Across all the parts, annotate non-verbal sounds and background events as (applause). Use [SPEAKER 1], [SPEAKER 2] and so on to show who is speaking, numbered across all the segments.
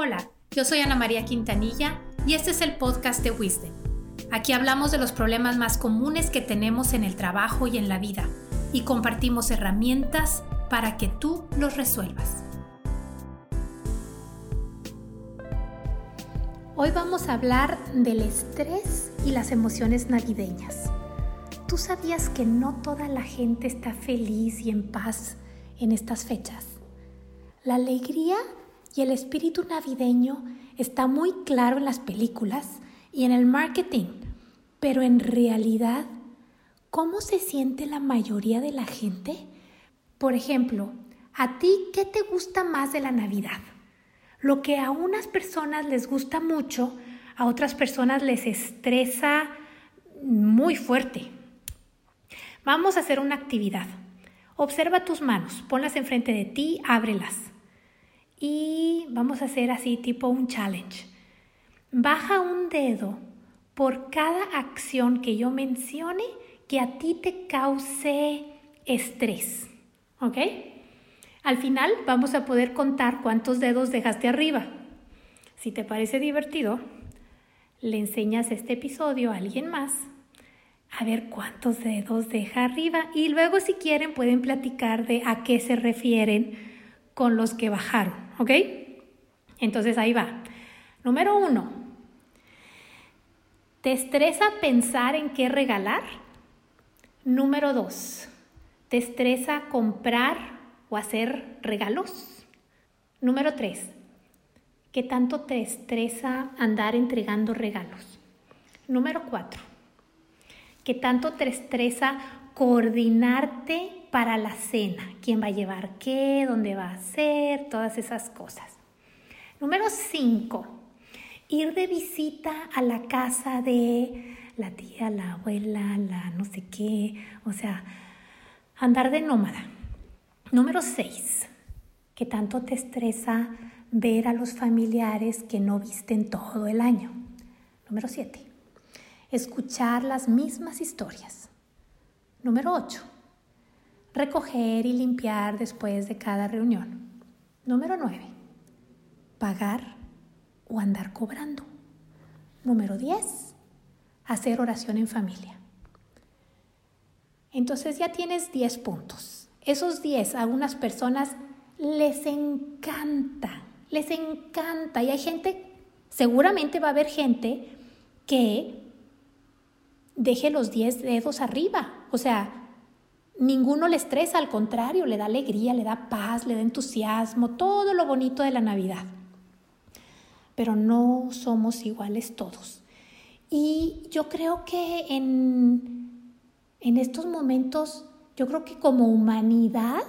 [SPEAKER 1] Hola, yo soy Ana María Quintanilla y este es el podcast de Wisdom. Aquí hablamos de los problemas más comunes que tenemos en el trabajo y en la vida y compartimos herramientas para que tú los resuelvas. Hoy vamos a hablar del estrés y las emociones navideñas. ¿Tú sabías que no toda la gente está feliz y en paz en estas fechas? La alegría y el espíritu navideño está muy claro en las películas y en el marketing, pero en realidad, ¿cómo se siente la mayoría de la gente? Por ejemplo, ¿a ti qué te gusta más de la Navidad? Lo que a unas personas les gusta mucho, a otras personas les estresa muy fuerte. Vamos a hacer una actividad. Observa tus manos, ponlas enfrente de ti, ábrelas. Y vamos a hacer así tipo un challenge. Baja un dedo por cada acción que yo mencione que a ti te cause estrés. ¿Ok? Al final vamos a poder contar cuántos dedos dejaste arriba. Si te parece divertido, le enseñas este episodio a alguien más a ver cuántos dedos deja arriba y luego si quieren pueden platicar de a qué se refieren con los que bajaron, ¿ok? Entonces ahí va. Número uno, ¿te estresa pensar en qué regalar? Número dos, ¿te estresa comprar o hacer regalos? Número tres, ¿qué tanto te estresa andar entregando regalos? Número cuatro, ¿Qué tanto te estresa coordinarte para la cena? ¿Quién va a llevar qué? ¿Dónde va a ser? Todas esas cosas. Número 5. Ir de visita a la casa de la tía, la abuela, la no sé qué. O sea, andar de nómada. Número 6. ¿Qué tanto te estresa ver a los familiares que no visten todo el año? Número 7 escuchar las mismas historias. Número 8. Recoger y limpiar después de cada reunión. Número 9. Pagar o andar cobrando. Número 10. Hacer oración en familia. Entonces ya tienes 10 puntos. Esos 10 a unas personas les encanta, les encanta. Y hay gente, seguramente va a haber gente que deje los 10 dedos arriba. O sea, ninguno le estresa, al contrario, le da alegría, le da paz, le da entusiasmo, todo lo bonito de la Navidad. Pero no somos iguales todos. Y yo creo que en, en estos momentos, yo creo que como humanidad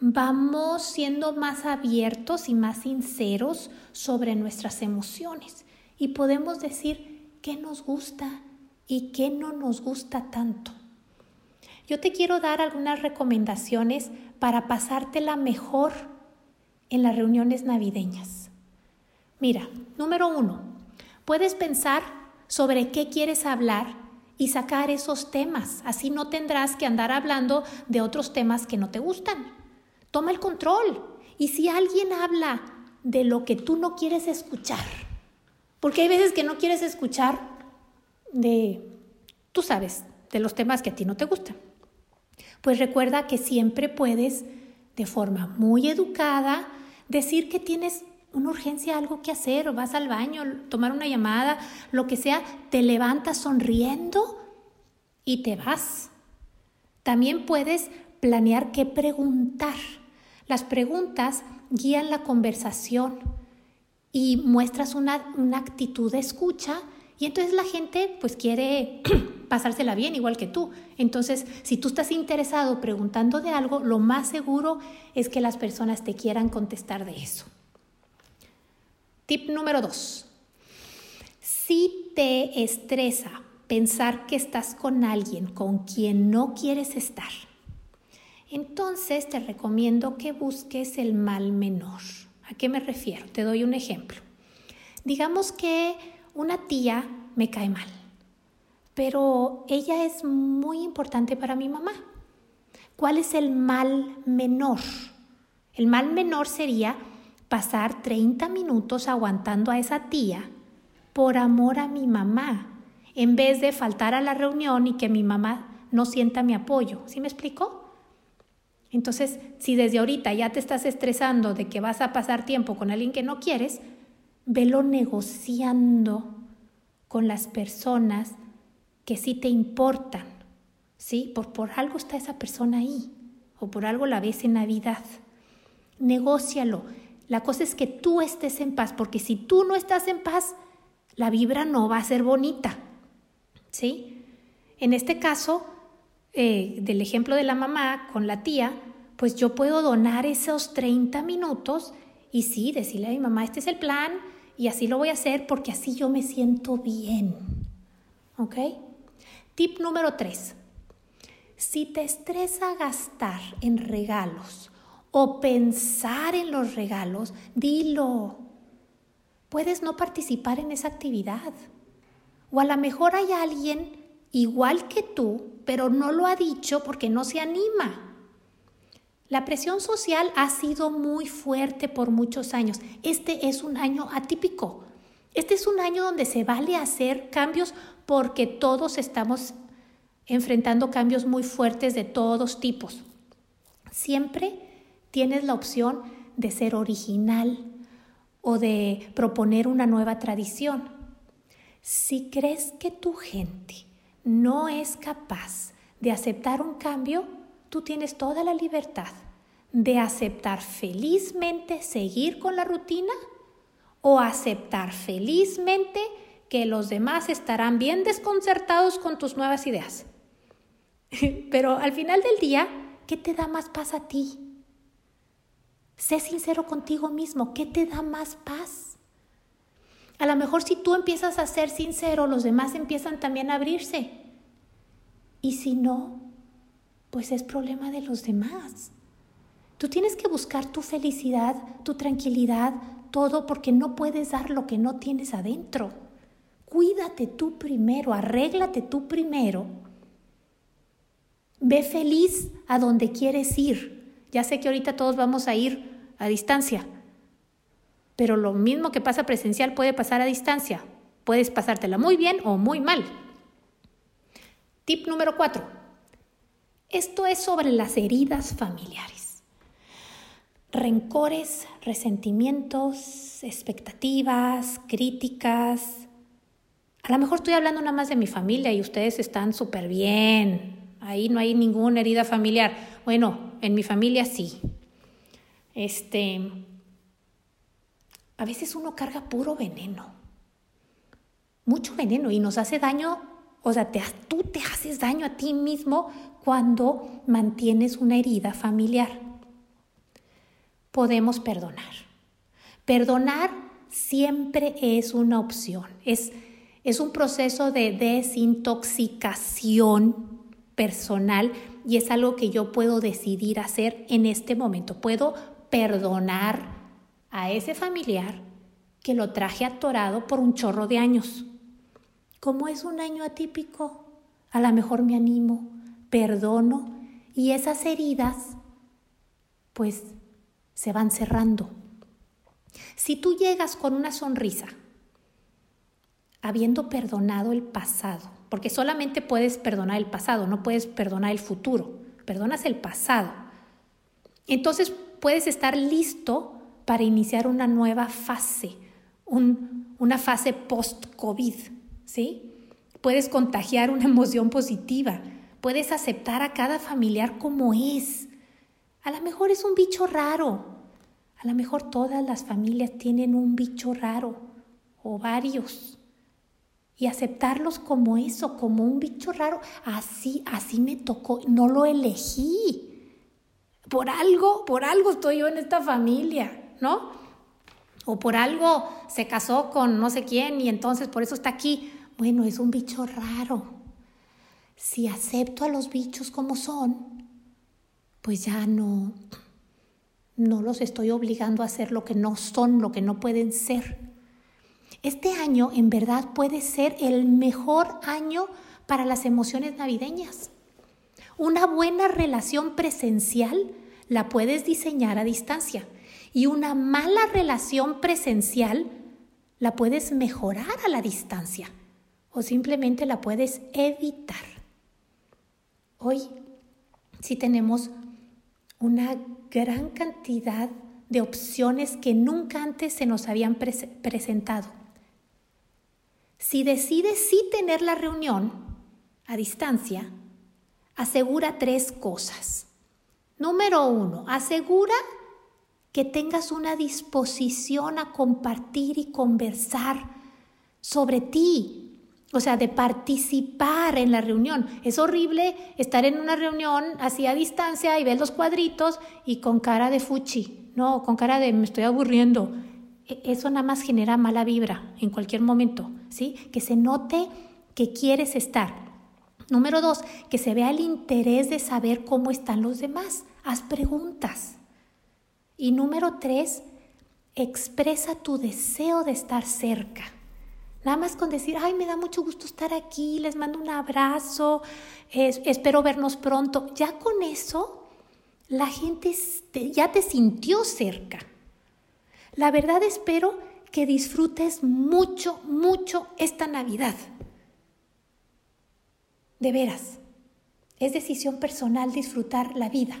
[SPEAKER 1] vamos siendo más abiertos y más sinceros sobre nuestras emociones y podemos decir qué nos gusta, y qué no nos gusta tanto. Yo te quiero dar algunas recomendaciones para pasártela mejor en las reuniones navideñas. Mira, número uno, puedes pensar sobre qué quieres hablar y sacar esos temas. Así no tendrás que andar hablando de otros temas que no te gustan. Toma el control. Y si alguien habla de lo que tú no quieres escuchar, porque hay veces que no quieres escuchar de, tú sabes, de los temas que a ti no te gustan. Pues recuerda que siempre puedes, de forma muy educada, decir que tienes una urgencia, algo que hacer, o vas al baño, tomar una llamada, lo que sea, te levantas sonriendo y te vas. También puedes planear qué preguntar. Las preguntas guían la conversación y muestras una, una actitud de escucha y entonces la gente pues quiere (clears throat) pasársela bien igual que tú. Entonces, si tú estás interesado preguntando de algo, lo más seguro es que las personas te quieran contestar de eso. Tip número dos. Si te estresa pensar que estás con alguien con quien no quieres estar, entonces te recomiendo que busques el mal menor. ¿A qué me refiero? Te doy un ejemplo. Digamos que una tía me cae mal, pero ella es muy importante para mi mamá. ¿Cuál es el mal menor? El mal menor sería pasar 30 minutos aguantando a esa tía por amor a mi mamá, en vez de faltar a la reunión y que mi mamá no sienta mi apoyo. ¿Sí me explico? Entonces, si desde ahorita ya te estás estresando de que vas a pasar tiempo con alguien que no quieres, velo negociando con las personas que sí te importan, ¿sí? Por, por algo está esa persona ahí, o por algo la ves en Navidad. Negócialo. La cosa es que tú estés en paz, porque si tú no estás en paz, la vibra no va a ser bonita, ¿sí? En este caso, eh, del ejemplo de la mamá con la tía, pues yo puedo donar esos 30 minutos y sí, decirle a mi mamá, este es el plan y así lo voy a hacer porque así yo me siento bien. ¿Ok? Tip número 3. Si te estresa gastar en regalos o pensar en los regalos, dilo. Puedes no participar en esa actividad. O a lo mejor hay alguien igual que tú, pero no lo ha dicho porque no se anima. La presión social ha sido muy fuerte por muchos años. Este es un año atípico. Este es un año donde se vale hacer cambios porque todos estamos enfrentando cambios muy fuertes de todos tipos. Siempre tienes la opción de ser original o de proponer una nueva tradición. Si crees que tu gente no es capaz de aceptar un cambio, tú tienes toda la libertad de aceptar felizmente seguir con la rutina o aceptar felizmente que los demás estarán bien desconcertados con tus nuevas ideas. (laughs) Pero al final del día, ¿qué te da más paz a ti? Sé sincero contigo mismo, ¿qué te da más paz? A lo mejor si tú empiezas a ser sincero, los demás empiezan también a abrirse. Y si no, pues es problema de los demás. Tú tienes que buscar tu felicidad, tu tranquilidad, todo porque no puedes dar lo que no tienes adentro. Cuídate tú primero, arréglate tú primero. Ve feliz a donde quieres ir. Ya sé que ahorita todos vamos a ir a distancia, pero lo mismo que pasa presencial puede pasar a distancia. Puedes pasártela muy bien o muy mal. Tip número cuatro. Esto es sobre las heridas familiares. Rencores, resentimientos, expectativas, críticas. A lo mejor estoy hablando nada más de mi familia y ustedes están súper bien. Ahí no hay ninguna herida familiar. Bueno, en mi familia sí. Este, a veces uno carga puro veneno, mucho veneno y nos hace daño o sea, tú te haces daño a ti mismo cuando mantienes una herida familiar. Podemos perdonar. Perdonar siempre es una opción. Es, es un proceso de desintoxicación personal y es algo que yo puedo decidir hacer en este momento. Puedo perdonar a ese familiar que lo traje atorado por un chorro de años. Como es un año atípico, a lo mejor me animo, perdono y esas heridas pues se van cerrando. Si tú llegas con una sonrisa, habiendo perdonado el pasado, porque solamente puedes perdonar el pasado, no puedes perdonar el futuro, perdonas el pasado. Entonces puedes estar listo para iniciar una nueva fase, una fase post-COVID. ¿Sí? Puedes contagiar una (laughs) emoción positiva, puedes aceptar a cada familiar como es. A lo mejor es un bicho raro, a lo mejor todas las familias tienen un bicho raro o varios. Y aceptarlos como eso, como un bicho raro, así, así me tocó, no lo elegí. Por algo, por algo estoy yo en esta familia, ¿no? O por algo se casó con no sé quién y entonces por eso está aquí bueno, es un bicho raro. Si acepto a los bichos como son, pues ya no, no los estoy obligando a hacer lo que no son, lo que no pueden ser. Este año en verdad puede ser el mejor año para las emociones navideñas. Una buena relación presencial la puedes diseñar a distancia Y una mala relación presencial la puedes mejorar a la distancia o simplemente la puedes evitar. Hoy sí tenemos una gran cantidad de opciones que nunca antes se nos habían presentado. Si decides sí tener la reunión a distancia, asegura tres cosas. Número uno, asegura que tengas una disposición a compartir y conversar sobre ti, o sea, de participar en la reunión. Es horrible estar en una reunión así a distancia y ver los cuadritos y con cara de fuchi, no, con cara de me estoy aburriendo. E, eso nada más genera mala vibra en cualquier momento, ¿sí? Que se note que quieres estar. Número dos, que se vea el interés de saber cómo están los demás. Haz preguntas. Y número tres, expresa tu deseo de estar cerca. Nada más con decir, ay, me da mucho gusto estar aquí, les mando un abrazo, espero vernos pronto. Ya con eso, la gente ya te sintió cerca. La verdad espero que disfrutes mucho, mucho esta Navidad. De veras, es decisión personal disfrutar la vida.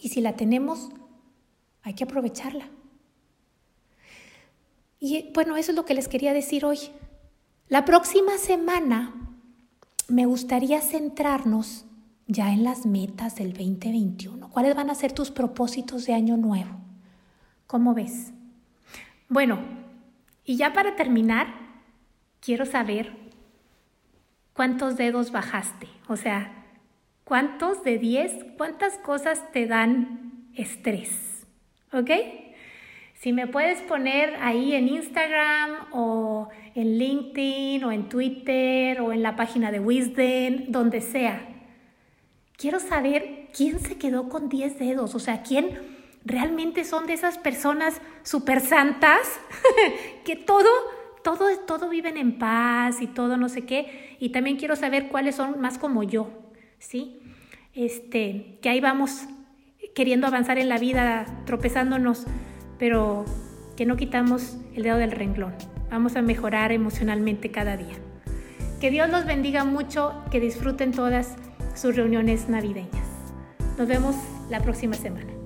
[SPEAKER 1] Y si la tenemos, hay que aprovecharla. Y bueno, eso es lo que les quería decir hoy. La próxima semana me gustaría centrarnos ya en las metas del 2021. ¿Cuáles van a ser tus propósitos de año nuevo? ¿Cómo ves? Bueno, y ya para terminar, quiero saber cuántos dedos bajaste. O sea, cuántos de 10, cuántas cosas te dan estrés. ¿Ok? Si me puedes poner ahí en Instagram o en LinkedIn o en Twitter o en la página de Wisdom, donde sea. Quiero saber quién se quedó con 10 dedos, o sea, quién realmente son de esas personas súper santas (laughs) que todo, todo, todo viven en paz y todo no sé qué. Y también quiero saber cuáles son más como yo, ¿sí? Este, que ahí vamos queriendo avanzar en la vida, tropezándonos pero que no quitamos el dedo del renglón. Vamos a mejorar emocionalmente cada día. Que Dios los bendiga mucho, que disfruten todas sus reuniones navideñas. Nos vemos la próxima semana.